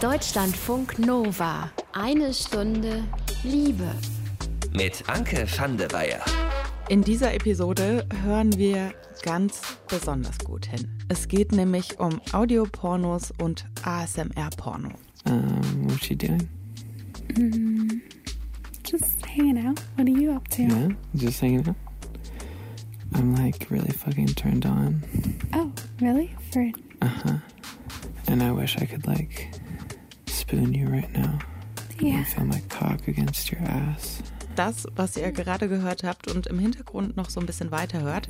Deutschlandfunk Nova. Eine Stunde Liebe. Mit Anke van der Weyer. In dieser Episode hören wir ganz besonders gut hin. Es geht nämlich um Audiopornos und ASMR-Porno. Um, what's she doing? Mm, just hanging out. What are you up to? Yeah, just hanging out. I'm like really fucking turned on. Oh, really? For Uh huh. And I wish I could like spoon you right now. yeah. And feel my cock against your ass. Das, was ihr gerade gehört habt und im Hintergrund noch so ein bisschen weiter hört,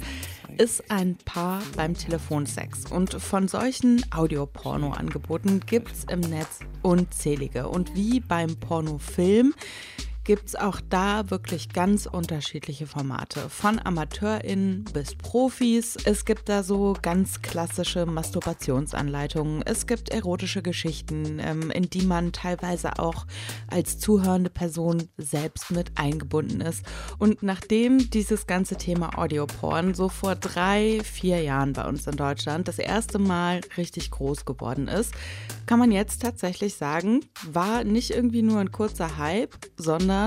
ist ein Paar beim Telefonsex. Und von solchen Audioporno-Angeboten gibt es im Netz unzählige. Und wie beim Pornofilm gibt es auch da wirklich ganz unterschiedliche Formate. Von AmateurInnen bis Profis. Es gibt da so ganz klassische Masturbationsanleitungen. Es gibt erotische Geschichten, ähm, in die man teilweise auch als zuhörende Person selbst mit eingebunden ist. Und nachdem dieses ganze Thema Audioporn so vor drei, vier Jahren bei uns in Deutschland das erste Mal richtig groß geworden ist, kann man jetzt tatsächlich sagen, war nicht irgendwie nur ein kurzer Hype, sondern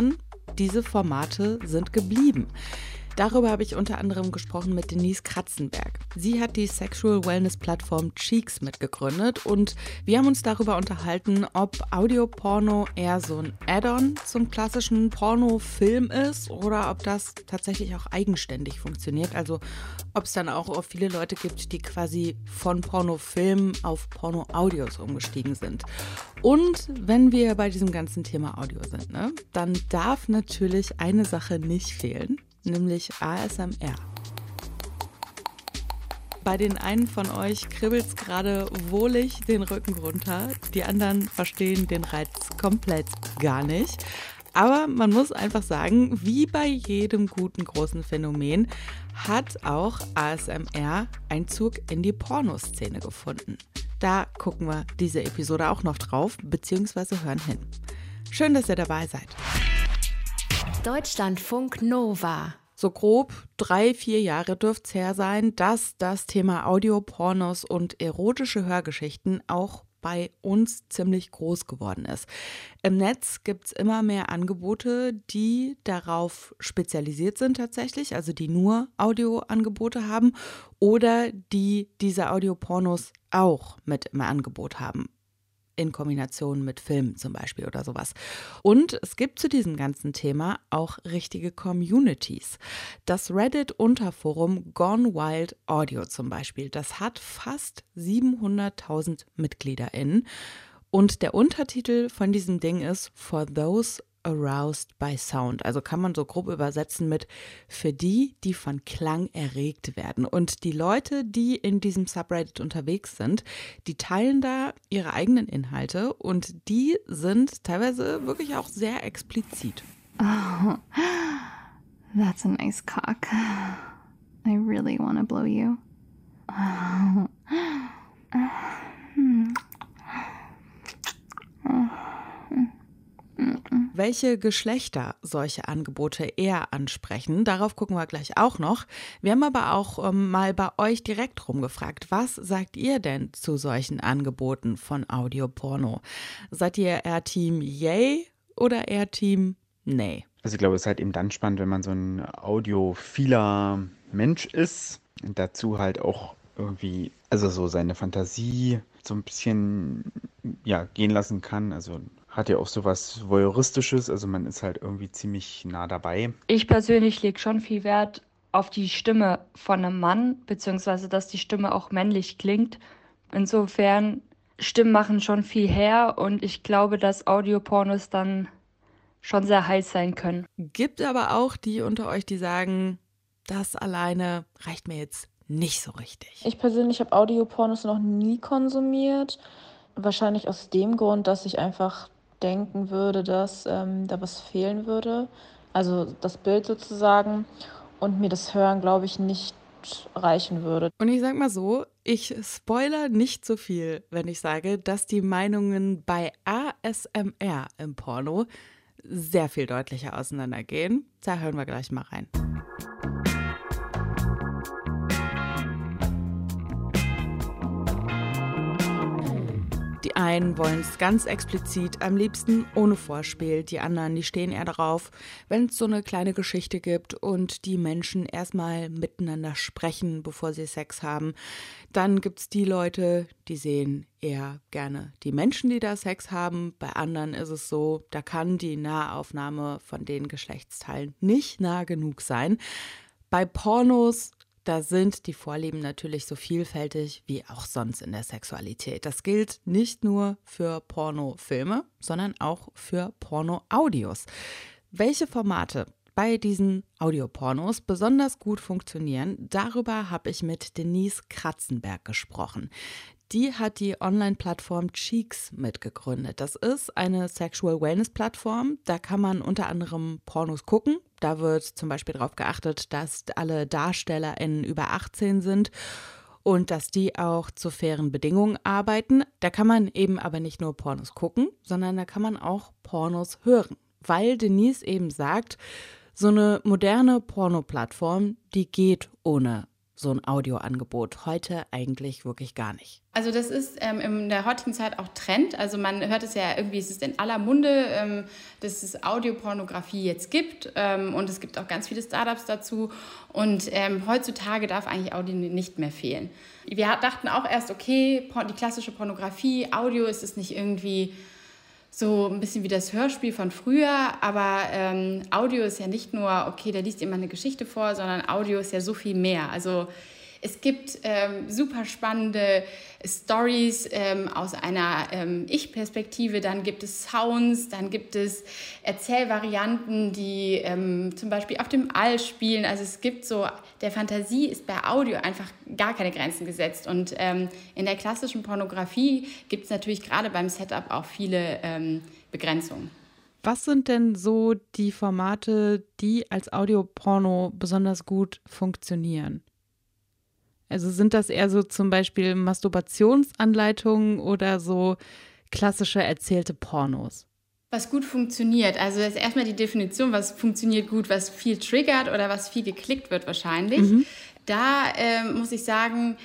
diese Formate sind geblieben. Darüber habe ich unter anderem gesprochen mit Denise Kratzenberg. Sie hat die Sexual Wellness Plattform Cheeks mitgegründet und wir haben uns darüber unterhalten, ob Audioporno eher so ein Add-on zum klassischen Pornofilm ist oder ob das tatsächlich auch eigenständig funktioniert. Also ob es dann auch viele Leute gibt, die quasi von Pornofilm auf Porno-Audios umgestiegen sind. Und wenn wir bei diesem ganzen Thema Audio sind, ne, dann darf natürlich eine Sache nicht fehlen nämlich ASMR. Bei den einen von euch kribbelt es gerade wohlig den Rücken runter, die anderen verstehen den Reiz komplett gar nicht. Aber man muss einfach sagen, wie bei jedem guten großen Phänomen hat auch ASMR Einzug in die Pornoszene gefunden. Da gucken wir diese Episode auch noch drauf, beziehungsweise hören hin. Schön, dass ihr dabei seid. Deutschlandfunk Nova. So grob drei, vier Jahre dürfte es her sein, dass das Thema Audiopornos und erotische Hörgeschichten auch bei uns ziemlich groß geworden ist. Im Netz gibt es immer mehr Angebote, die darauf spezialisiert sind tatsächlich, also die nur Audioangebote haben oder die diese Audiopornos auch mit im Angebot haben in Kombination mit Filmen zum Beispiel oder sowas. Und es gibt zu diesem ganzen Thema auch richtige Communities. Das Reddit-Unterforum Gone Wild Audio zum Beispiel, das hat fast 700.000 MitgliederInnen. Und der Untertitel von diesem Ding ist For Those aroused by sound. Also kann man so grob übersetzen mit für die, die von Klang erregt werden. Und die Leute, die in diesem Subreddit unterwegs sind, die teilen da ihre eigenen Inhalte und die sind teilweise wirklich auch sehr explizit. Oh, that's a nice cock. I really want to blow you. Welche Geschlechter solche Angebote eher ansprechen, darauf gucken wir gleich auch noch. Wir haben aber auch ähm, mal bei euch direkt rumgefragt, was sagt ihr denn zu solchen Angeboten von Audioporno? Seid ihr eher Team Yay oder eher Team Nay? Also ich glaube, es ist halt eben dann spannend, wenn man so ein audiophiler Mensch ist und dazu halt auch irgendwie, also so seine Fantasie so ein bisschen ja, gehen lassen kann. Also hat ja auch sowas Voyeuristisches, also man ist halt irgendwie ziemlich nah dabei. Ich persönlich lege schon viel Wert auf die Stimme von einem Mann, beziehungsweise dass die Stimme auch männlich klingt. Insofern, Stimmen machen schon viel her und ich glaube, dass Audiopornos dann schon sehr heiß sein können. Gibt aber auch die unter euch, die sagen, das alleine reicht mir jetzt nicht so richtig. Ich persönlich habe Audiopornos noch nie konsumiert. Wahrscheinlich aus dem Grund, dass ich einfach denken würde, dass ähm, da was fehlen würde. Also das Bild sozusagen. Und mir das Hören, glaube ich, nicht reichen würde. Und ich sag mal so, ich spoiler nicht so viel, wenn ich sage, dass die Meinungen bei ASMR im Porno sehr viel deutlicher auseinandergehen. Da hören wir gleich mal rein. Die einen wollen es ganz explizit, am liebsten ohne Vorspiel. Die anderen, die stehen eher darauf, wenn es so eine kleine Geschichte gibt und die Menschen erstmal miteinander sprechen, bevor sie Sex haben. Dann gibt es die Leute, die sehen eher gerne die Menschen, die da Sex haben. Bei anderen ist es so, da kann die Nahaufnahme von den Geschlechtsteilen nicht nah genug sein. Bei Pornos da sind die Vorlieben natürlich so vielfältig wie auch sonst in der Sexualität. Das gilt nicht nur für Pornofilme, sondern auch für Pornoaudios. Welche Formate bei diesen Audiopornos besonders gut funktionieren, darüber habe ich mit Denise Kratzenberg gesprochen. Die hat die Online-Plattform Cheeks mitgegründet. Das ist eine Sexual Wellness-Plattform. Da kann man unter anderem Pornos gucken. Da wird zum Beispiel darauf geachtet, dass alle DarstellerInnen über 18 sind und dass die auch zu fairen Bedingungen arbeiten. Da kann man eben aber nicht nur Pornos gucken, sondern da kann man auch Pornos hören. Weil Denise eben sagt, so eine moderne Porno-Plattform, die geht ohne so ein Audioangebot. Heute eigentlich wirklich gar nicht. Also das ist ähm, in der heutigen Zeit auch Trend. Also man hört es ja irgendwie, es ist in aller Munde, ähm, dass es Audiopornografie jetzt gibt ähm, und es gibt auch ganz viele Startups dazu. Und ähm, heutzutage darf eigentlich Audio nicht mehr fehlen. Wir dachten auch erst, okay, die klassische Pornografie, Audio ist es nicht irgendwie so ein bisschen wie das Hörspiel von früher, aber ähm, Audio ist ja nicht nur, okay, da liest jemand eine Geschichte vor, sondern Audio ist ja so viel mehr. Also es gibt ähm, super spannende Stories ähm, aus einer ähm, Ich-Perspektive, dann gibt es Sounds, dann gibt es Erzählvarianten, die ähm, zum Beispiel auf dem All spielen. Also es gibt so, der Fantasie ist bei Audio einfach gar keine Grenzen gesetzt. Und ähm, in der klassischen Pornografie gibt es natürlich gerade beim Setup auch viele ähm, Begrenzungen. Was sind denn so die Formate, die als Audioporno besonders gut funktionieren? Also sind das eher so zum Beispiel Masturbationsanleitungen oder so klassische erzählte Pornos? Was gut funktioniert. Also das ist erstmal die Definition, was funktioniert gut, was viel triggert oder was viel geklickt wird wahrscheinlich. Mhm. Da äh, muss ich sagen,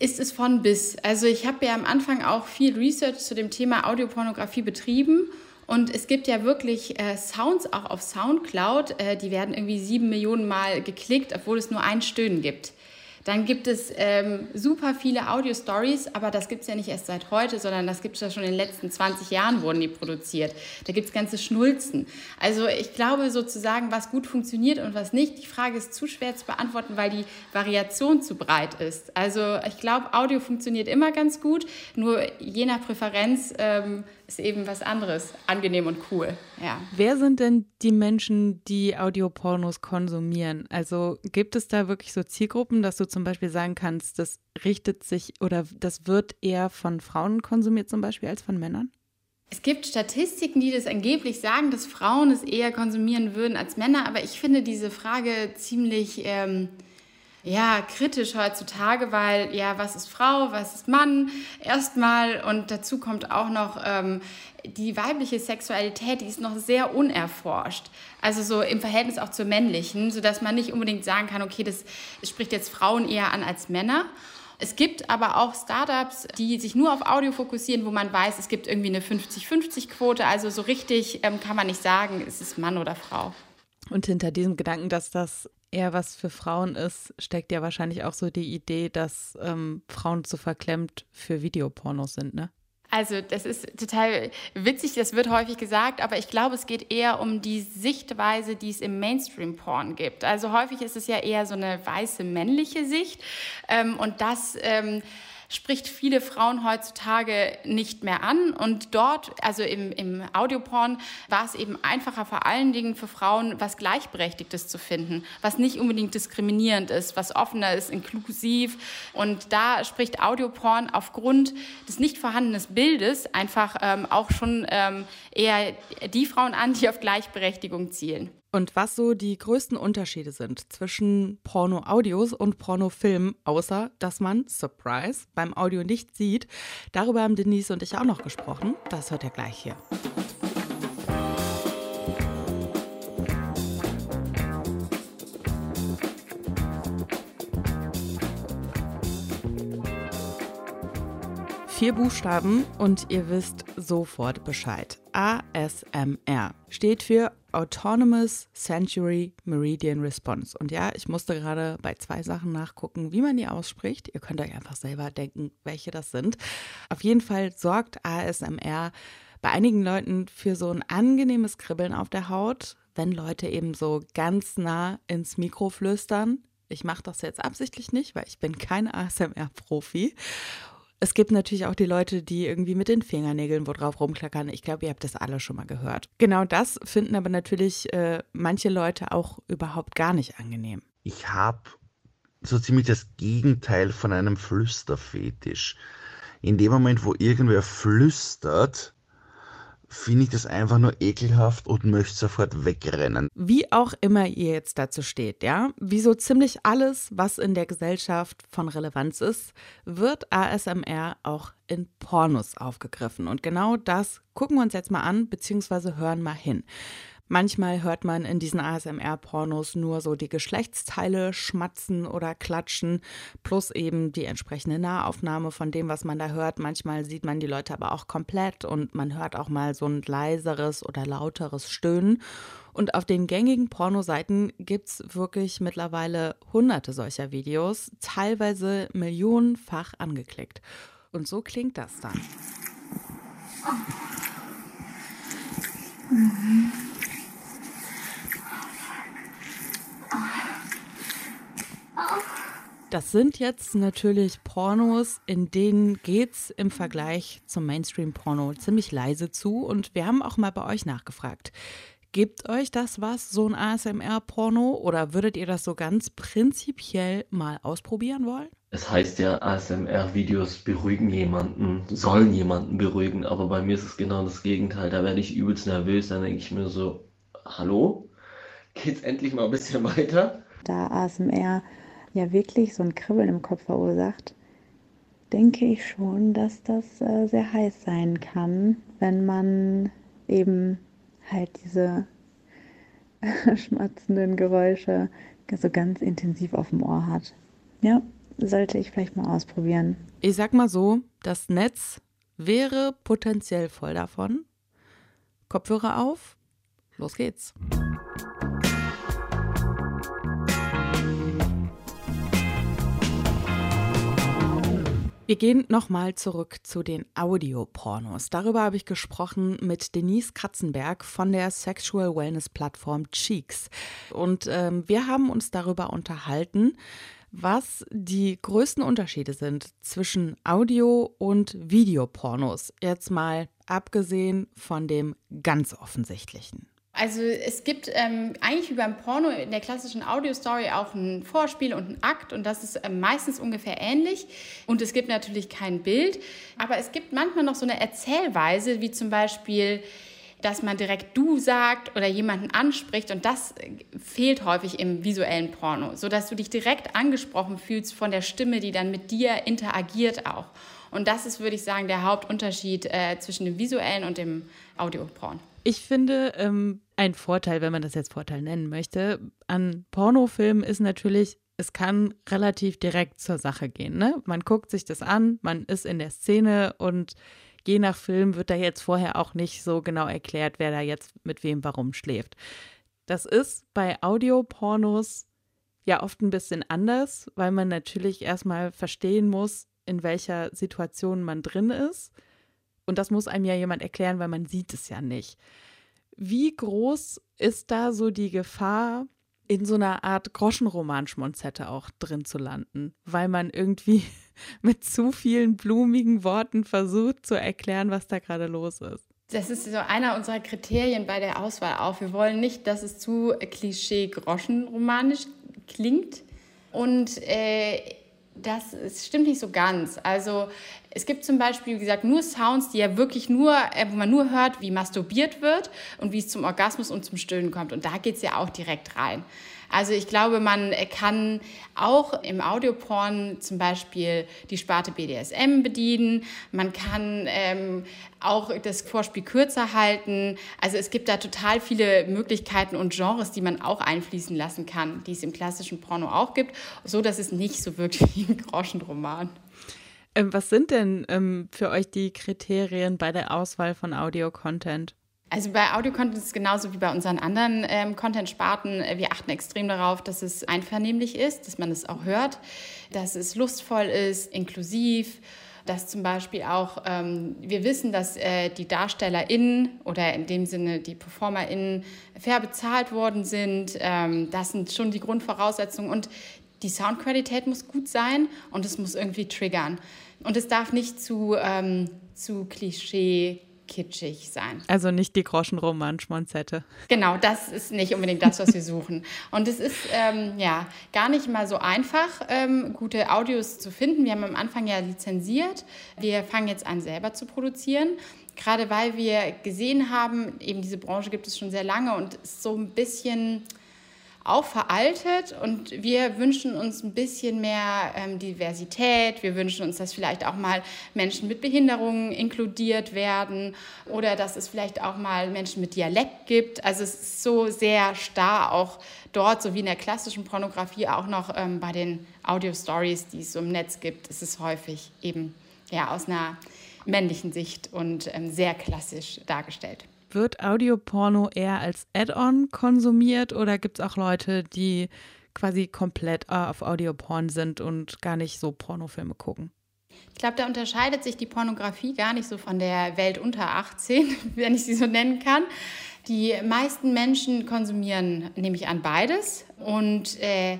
ist es von bis. Also ich habe ja am Anfang auch viel Research zu dem Thema Audiopornografie betrieben. Und es gibt ja wirklich äh, Sounds auch auf Soundcloud, äh, die werden irgendwie sieben Millionen Mal geklickt, obwohl es nur ein Stöhnen gibt. Dann gibt es ähm, super viele Audio-Stories, aber das gibt es ja nicht erst seit heute, sondern das gibt es ja schon in den letzten 20 Jahren, wurden die produziert. Da gibt es ganze Schnulzen. Also ich glaube sozusagen, was gut funktioniert und was nicht, die Frage ist zu schwer zu beantworten, weil die Variation zu breit ist. Also ich glaube, Audio funktioniert immer ganz gut, nur je nach Präferenz ähm, ist eben was anderes angenehm und cool. Ja. Wer sind denn die Menschen, die Audiopornos konsumieren? Also gibt es da wirklich so Zielgruppen, dass du zum Beispiel sagen kannst, das richtet sich oder das wird eher von Frauen konsumiert zum Beispiel als von Männern? Es gibt Statistiken, die das angeblich sagen, dass Frauen es eher konsumieren würden als Männer, aber ich finde diese Frage ziemlich ähm, ja, kritisch heutzutage, weil ja, was ist Frau, was ist Mann erstmal und dazu kommt auch noch ähm, die weibliche Sexualität, die ist noch sehr unerforscht. Also so im Verhältnis auch zur männlichen, sodass man nicht unbedingt sagen kann, okay, das spricht jetzt Frauen eher an als Männer. Es gibt aber auch Startups, die sich nur auf Audio fokussieren, wo man weiß, es gibt irgendwie eine 50-50-Quote. Also so richtig ähm, kann man nicht sagen, ist es Mann oder Frau. Und hinter diesem Gedanken, dass das eher was für Frauen ist, steckt ja wahrscheinlich auch so die Idee, dass ähm, Frauen zu verklemmt für Videopornos sind, ne? Also das ist total witzig, das wird häufig gesagt, aber ich glaube, es geht eher um die Sichtweise, die es im Mainstream-Porn gibt. Also häufig ist es ja eher so eine weiße männliche Sicht ähm, und das ähm, spricht viele Frauen heutzutage nicht mehr an. Und dort, also im, im Audioporn, war es eben einfacher vor allen Dingen für Frauen, was Gleichberechtigtes zu finden, was nicht unbedingt diskriminierend ist, was offener ist, inklusiv. Und da spricht Audioporn aufgrund des nicht vorhandenen Bildes einfach ähm, auch schon ähm, eher die Frauen an, die auf Gleichberechtigung zielen. Und was so die größten Unterschiede sind zwischen Porno-Audios und Pornofilmen, außer dass man, Surprise, beim Audio nicht sieht, darüber haben Denise und ich auch noch gesprochen. Das hört ihr gleich hier. Vier Buchstaben und ihr wisst sofort Bescheid. ASMR steht für Autonomous Century Meridian Response. Und ja, ich musste gerade bei zwei Sachen nachgucken, wie man die ausspricht. Ihr könnt euch einfach selber denken, welche das sind. Auf jeden Fall sorgt ASMR bei einigen Leuten für so ein angenehmes Kribbeln auf der Haut, wenn Leute eben so ganz nah ins Mikro flüstern. Ich mache das jetzt absichtlich nicht, weil ich bin kein ASMR-Profi. Es gibt natürlich auch die Leute, die irgendwie mit den Fingernägeln wo drauf rumklackern. Ich glaube, ihr habt das alle schon mal gehört. Genau das finden aber natürlich äh, manche Leute auch überhaupt gar nicht angenehm. Ich habe so ziemlich das Gegenteil von einem Flüsterfetisch. In dem Moment, wo irgendwer flüstert, finde ich das einfach nur ekelhaft und möchte sofort wegrennen. Wie auch immer ihr jetzt dazu steht, ja, wie so ziemlich alles, was in der Gesellschaft von Relevanz ist, wird ASMR auch in Pornos aufgegriffen. Und genau das gucken wir uns jetzt mal an, beziehungsweise hören mal hin. Manchmal hört man in diesen ASMR-Pornos nur so die Geschlechtsteile schmatzen oder klatschen, plus eben die entsprechende Nahaufnahme von dem, was man da hört. Manchmal sieht man die Leute aber auch komplett und man hört auch mal so ein leiseres oder lauteres Stöhnen. Und auf den gängigen Pornoseiten gibt es wirklich mittlerweile hunderte solcher Videos, teilweise millionenfach angeklickt. Und so klingt das dann. Mhm. Das sind jetzt natürlich Pornos, in denen geht's im Vergleich zum Mainstream-Porno ziemlich leise zu. Und wir haben auch mal bei euch nachgefragt. Gibt euch das was, so ein ASMR-Porno? Oder würdet ihr das so ganz prinzipiell mal ausprobieren wollen? Es heißt ja, ASMR-Videos beruhigen jemanden, sollen jemanden beruhigen, aber bei mir ist es genau das Gegenteil. Da werde ich übelst nervös, dann denke ich mir so, hallo? Geht's endlich mal ein bisschen weiter? Da ASMR ja wirklich so ein Kribbeln im Kopf verursacht, denke ich schon, dass das äh, sehr heiß sein kann, wenn man eben halt diese schmatzenden Geräusche so ganz intensiv auf dem Ohr hat. Ja, sollte ich vielleicht mal ausprobieren. Ich sag mal so, das Netz wäre potenziell voll davon. Kopfhörer auf, los geht's. Wir gehen nochmal zurück zu den Audiopornos. Darüber habe ich gesprochen mit Denise Katzenberg von der Sexual Wellness Plattform Cheeks. Und ähm, wir haben uns darüber unterhalten, was die größten Unterschiede sind zwischen Audio- und Videopornos. Jetzt mal abgesehen von dem ganz offensichtlichen. Also es gibt ähm, eigentlich wie beim Porno in der klassischen Audio-Story auch ein Vorspiel und ein Akt und das ist ähm, meistens ungefähr ähnlich. Und es gibt natürlich kein Bild, aber es gibt manchmal noch so eine Erzählweise, wie zum Beispiel, dass man direkt du sagt oder jemanden anspricht und das fehlt häufig im visuellen Porno, sodass du dich direkt angesprochen fühlst von der Stimme, die dann mit dir interagiert auch. Und das ist, würde ich sagen, der Hauptunterschied äh, zwischen dem visuellen und dem Audioporn. Ich finde, ähm, ein Vorteil, wenn man das jetzt Vorteil nennen möchte, an Pornofilmen ist natürlich, es kann relativ direkt zur Sache gehen. Ne? Man guckt sich das an, man ist in der Szene und je nach Film wird da jetzt vorher auch nicht so genau erklärt, wer da jetzt mit wem warum schläft. Das ist bei Audiopornos ja oft ein bisschen anders, weil man natürlich erstmal verstehen muss, in welcher Situation man drin ist. Und das muss einem ja jemand erklären, weil man sieht es ja nicht. Wie groß ist da so die Gefahr, in so einer Art Groschenroman-Schmonzette auch drin zu landen, weil man irgendwie mit zu vielen blumigen Worten versucht zu erklären, was da gerade los ist? Das ist so einer unserer Kriterien bei der Auswahl auch. Wir wollen nicht, dass es zu klischee-groschenromanisch klingt. Und äh, das, das stimmt nicht so ganz. Also es gibt zum Beispiel, wie gesagt, nur Sounds, die ja wirklich nur, äh, wo man nur hört, wie masturbiert wird und wie es zum Orgasmus und zum Stöhnen kommt. Und da geht es ja auch direkt rein. Also ich glaube, man kann auch im Audioporn zum Beispiel die Sparte BDSM bedienen. Man kann ähm, auch das Vorspiel kürzer halten. Also es gibt da total viele Möglichkeiten und Genres, die man auch einfließen lassen kann, die es im klassischen Porno auch gibt, so dass es nicht so wirkt wie ein Groschenroman. Ähm, was sind denn ähm, für euch die Kriterien bei der Auswahl von Audio-Content? Also bei Audio-Content ist es genauso wie bei unseren anderen ähm, Content-Sparten. Wir achten extrem darauf, dass es einvernehmlich ist, dass man es auch hört, dass es lustvoll ist, inklusiv, dass zum Beispiel auch ähm, wir wissen, dass äh, die DarstellerInnen oder in dem Sinne die PerformerInnen fair bezahlt worden sind. Ähm, das sind schon die Grundvoraussetzungen und die Soundqualität muss gut sein und es muss irgendwie triggern. Und es darf nicht zu, ähm, zu Klischee kitschig sein. Also nicht die Groschenroman-Schmonzette. Genau, das ist nicht unbedingt das, was wir suchen. Und es ist ähm, ja gar nicht mal so einfach, ähm, gute Audios zu finden. Wir haben am Anfang ja lizenziert. Wir fangen jetzt an, selber zu produzieren. Gerade weil wir gesehen haben, eben diese Branche gibt es schon sehr lange und ist so ein bisschen auch veraltet und wir wünschen uns ein bisschen mehr ähm, Diversität. Wir wünschen uns, dass vielleicht auch mal Menschen mit Behinderungen inkludiert werden oder dass es vielleicht auch mal Menschen mit Dialekt gibt. Also es ist so sehr starr auch dort, so wie in der klassischen Pornografie, auch noch ähm, bei den Audio-Stories, die es so im Netz gibt, ist es häufig eben ja, aus einer männlichen Sicht und ähm, sehr klassisch dargestellt. Wird Audioporno eher als Add-on konsumiert oder gibt es auch Leute, die quasi komplett auf Audioporn sind und gar nicht so Pornofilme gucken? Ich glaube, da unterscheidet sich die Pornografie gar nicht so von der Welt unter 18, wenn ich sie so nennen kann. Die meisten Menschen konsumieren, nehme ich an, beides. Und äh,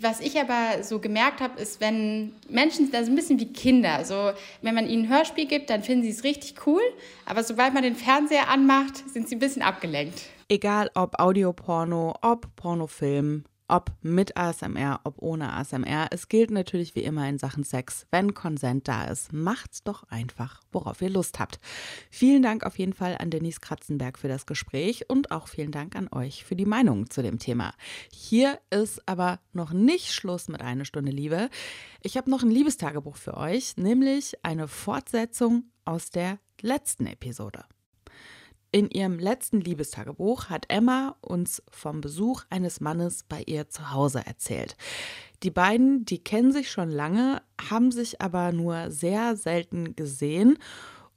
was ich aber so gemerkt habe, ist, wenn Menschen, das ist ein bisschen wie Kinder, so wenn man ihnen ein Hörspiel gibt, dann finden sie es richtig cool, aber sobald man den Fernseher anmacht, sind sie ein bisschen abgelenkt. Egal ob Audioporno, ob Pornofilm, ob mit ASMR, ob ohne ASMR. Es gilt natürlich wie immer in Sachen Sex. Wenn Konsent da ist, macht's doch einfach, worauf ihr Lust habt. Vielen Dank auf jeden Fall an Denise Kratzenberg für das Gespräch und auch vielen Dank an euch für die Meinung zu dem Thema. Hier ist aber noch nicht Schluss mit einer Stunde Liebe. Ich habe noch ein Liebestagebuch für euch, nämlich eine Fortsetzung aus der letzten Episode. In ihrem letzten Liebestagebuch hat Emma uns vom Besuch eines Mannes bei ihr zu Hause erzählt. Die beiden, die kennen sich schon lange, haben sich aber nur sehr selten gesehen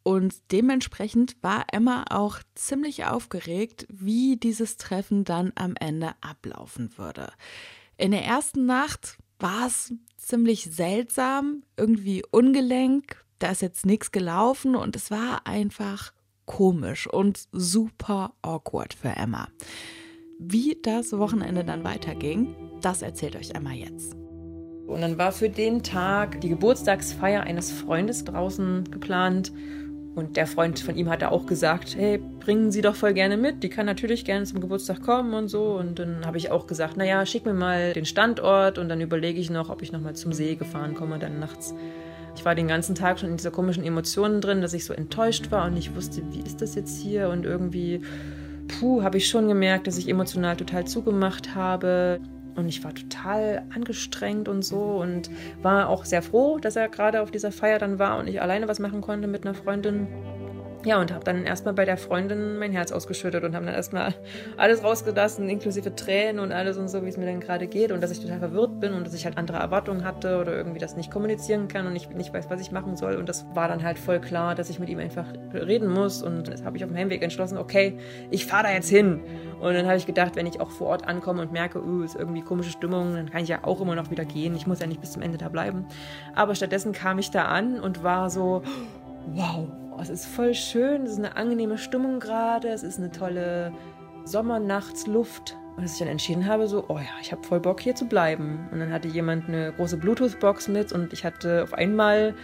und dementsprechend war Emma auch ziemlich aufgeregt, wie dieses Treffen dann am Ende ablaufen würde. In der ersten Nacht war es ziemlich seltsam, irgendwie ungelenk, da ist jetzt nichts gelaufen und es war einfach komisch und super awkward für Emma. Wie das Wochenende dann weiterging, das erzählt euch Emma jetzt. Und dann war für den Tag die Geburtstagsfeier eines Freundes draußen geplant. Und der Freund von ihm hatte auch gesagt, hey, bringen Sie doch voll gerne mit. Die kann natürlich gerne zum Geburtstag kommen und so. Und dann habe ich auch gesagt, naja, schick mir mal den Standort und dann überlege ich noch, ob ich nochmal zum See gefahren komme, dann nachts. Ich war den ganzen Tag schon in dieser komischen Emotionen drin, dass ich so enttäuscht war und ich wusste, wie ist das jetzt hier? Und irgendwie, puh, habe ich schon gemerkt, dass ich emotional total zugemacht habe. Und ich war total angestrengt und so und war auch sehr froh, dass er gerade auf dieser Feier dann war und ich alleine was machen konnte mit einer Freundin. Ja, und habe dann erstmal bei der Freundin mein Herz ausgeschüttet und habe dann erstmal alles rausgelassen, inklusive Tränen und alles und so, wie es mir dann gerade geht und dass ich total verwirrt bin und dass ich halt andere Erwartungen hatte oder irgendwie das nicht kommunizieren kann und ich nicht weiß, was ich machen soll. Und das war dann halt voll klar, dass ich mit ihm einfach reden muss und das habe ich auf dem Heimweg entschlossen, okay, ich fahre da jetzt hin. Und dann habe ich gedacht, wenn ich auch vor Ort ankomme und merke, uh, ist irgendwie komische Stimmung, dann kann ich ja auch immer noch wieder gehen. Ich muss ja nicht bis zum Ende da bleiben. Aber stattdessen kam ich da an und war so, wow, es ist voll schön, es ist eine angenehme Stimmung gerade, es ist eine tolle Sommernachtsluft. Und dass ich dann entschieden habe, so, oh ja, ich habe voll Bock hier zu bleiben. Und dann hatte jemand eine große Bluetooth-Box mit und ich hatte auf einmal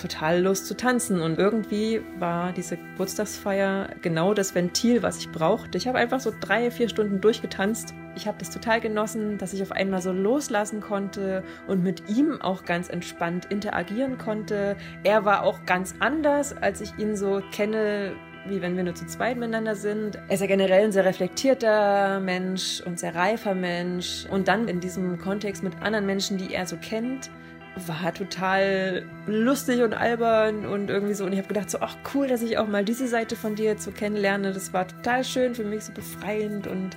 total Lust zu tanzen. Und irgendwie war diese Geburtstagsfeier genau das Ventil, was ich brauchte. Ich habe einfach so drei, vier Stunden durchgetanzt. Ich habe das total genossen, dass ich auf einmal so loslassen konnte und mit ihm auch ganz entspannt interagieren konnte. Er war auch ganz anders, als ich ihn so kenne, wie wenn wir nur zu zweit miteinander sind. Er ist ja generell ein sehr reflektierter Mensch und sehr reifer Mensch. Und dann in diesem Kontext mit anderen Menschen, die er so kennt, war total lustig und albern und irgendwie so. Und ich habe gedacht, so, ach cool, dass ich auch mal diese Seite von dir jetzt so kennenlerne. Das war total schön für mich, so befreiend und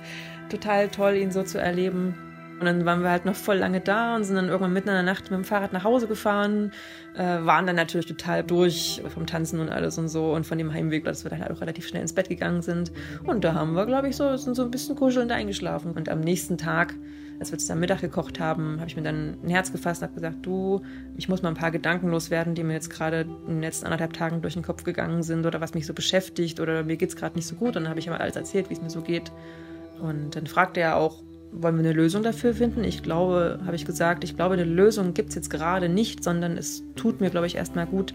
total toll, ihn so zu erleben. Und dann waren wir halt noch voll lange da und sind dann irgendwann mitten in der Nacht mit dem Fahrrad nach Hause gefahren, äh, waren dann natürlich total durch vom Tanzen und alles und so und von dem Heimweg, dass wir dann halt auch relativ schnell ins Bett gegangen sind. Und da haben wir, glaube ich, so, sind so ein bisschen kuschelnd eingeschlafen. Und am nächsten Tag als wir zusammen Mittag gekocht haben, habe ich mir dann ein Herz gefasst und habe gesagt, du, ich muss mal ein paar Gedanken loswerden, die mir jetzt gerade in den letzten anderthalb Tagen durch den Kopf gegangen sind oder was mich so beschäftigt oder mir geht es gerade nicht so gut. Und dann habe ich ihm alles erzählt, wie es mir so geht. Und dann fragte er auch, wollen wir eine Lösung dafür finden? Ich glaube, habe ich gesagt, ich glaube, eine Lösung gibt es jetzt gerade nicht, sondern es tut mir, glaube ich, erstmal gut,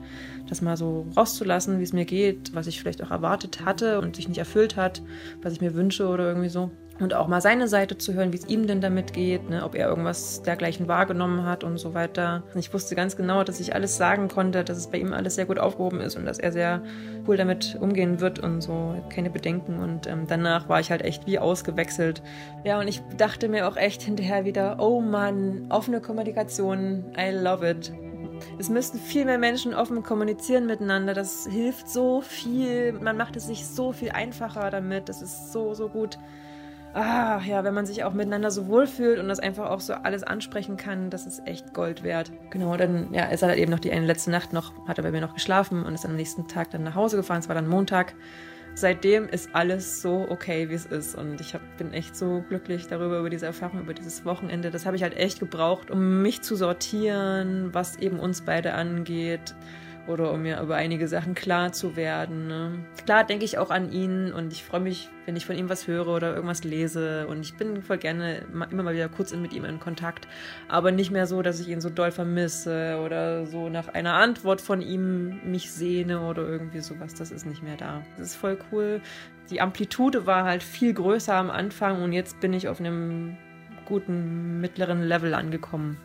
das mal so rauszulassen, wie es mir geht, was ich vielleicht auch erwartet hatte und sich nicht erfüllt hat, was ich mir wünsche oder irgendwie so und auch mal seine Seite zu hören, wie es ihm denn damit geht, ne, ob er irgendwas dergleichen wahrgenommen hat und so weiter. Ich wusste ganz genau, dass ich alles sagen konnte, dass es bei ihm alles sehr gut aufgehoben ist und dass er sehr cool damit umgehen wird und so, keine Bedenken. Und ähm, danach war ich halt echt wie ausgewechselt. Ja, und ich dachte mir auch echt hinterher wieder, oh Mann, offene Kommunikation, I love it. Es müssten viel mehr Menschen offen kommunizieren miteinander. Das hilft so viel. Man macht es sich so viel einfacher damit. Das ist so, so gut ah, ja, wenn man sich auch miteinander so wohlfühlt und das einfach auch so alles ansprechen kann, das ist echt Gold wert. Genau, dann ja, ist er halt eben noch die eine letzte Nacht noch, hat er bei mir noch geschlafen und ist am nächsten Tag dann nach Hause gefahren. Es war dann Montag. Seitdem ist alles so okay, wie es ist. Und ich hab, bin echt so glücklich darüber, über diese Erfahrung, über dieses Wochenende. Das habe ich halt echt gebraucht, um mich zu sortieren, was eben uns beide angeht oder um mir über einige Sachen klar zu werden. Ne? Klar denke ich auch an ihn und ich freue mich, wenn ich von ihm was höre oder irgendwas lese und ich bin voll gerne immer mal wieder kurz mit ihm in Kontakt, aber nicht mehr so, dass ich ihn so doll vermisse oder so nach einer Antwort von ihm mich sehne oder irgendwie sowas. Das ist nicht mehr da. Das ist voll cool. Die Amplitude war halt viel größer am Anfang und jetzt bin ich auf einem guten mittleren Level angekommen.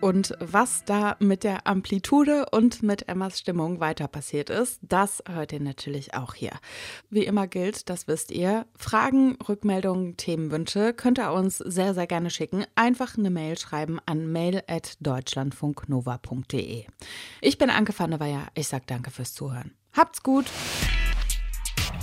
Und was da mit der Amplitude und mit Emmas Stimmung weiter passiert ist, das hört ihr natürlich auch hier. Wie immer gilt, das wisst ihr, Fragen, Rückmeldungen, Themenwünsche könnt ihr uns sehr, sehr gerne schicken. Einfach eine Mail schreiben an mail.deutschlandfunknova.de. Ich bin Anke van der Weyer. Ich sage danke fürs Zuhören. Habt's gut!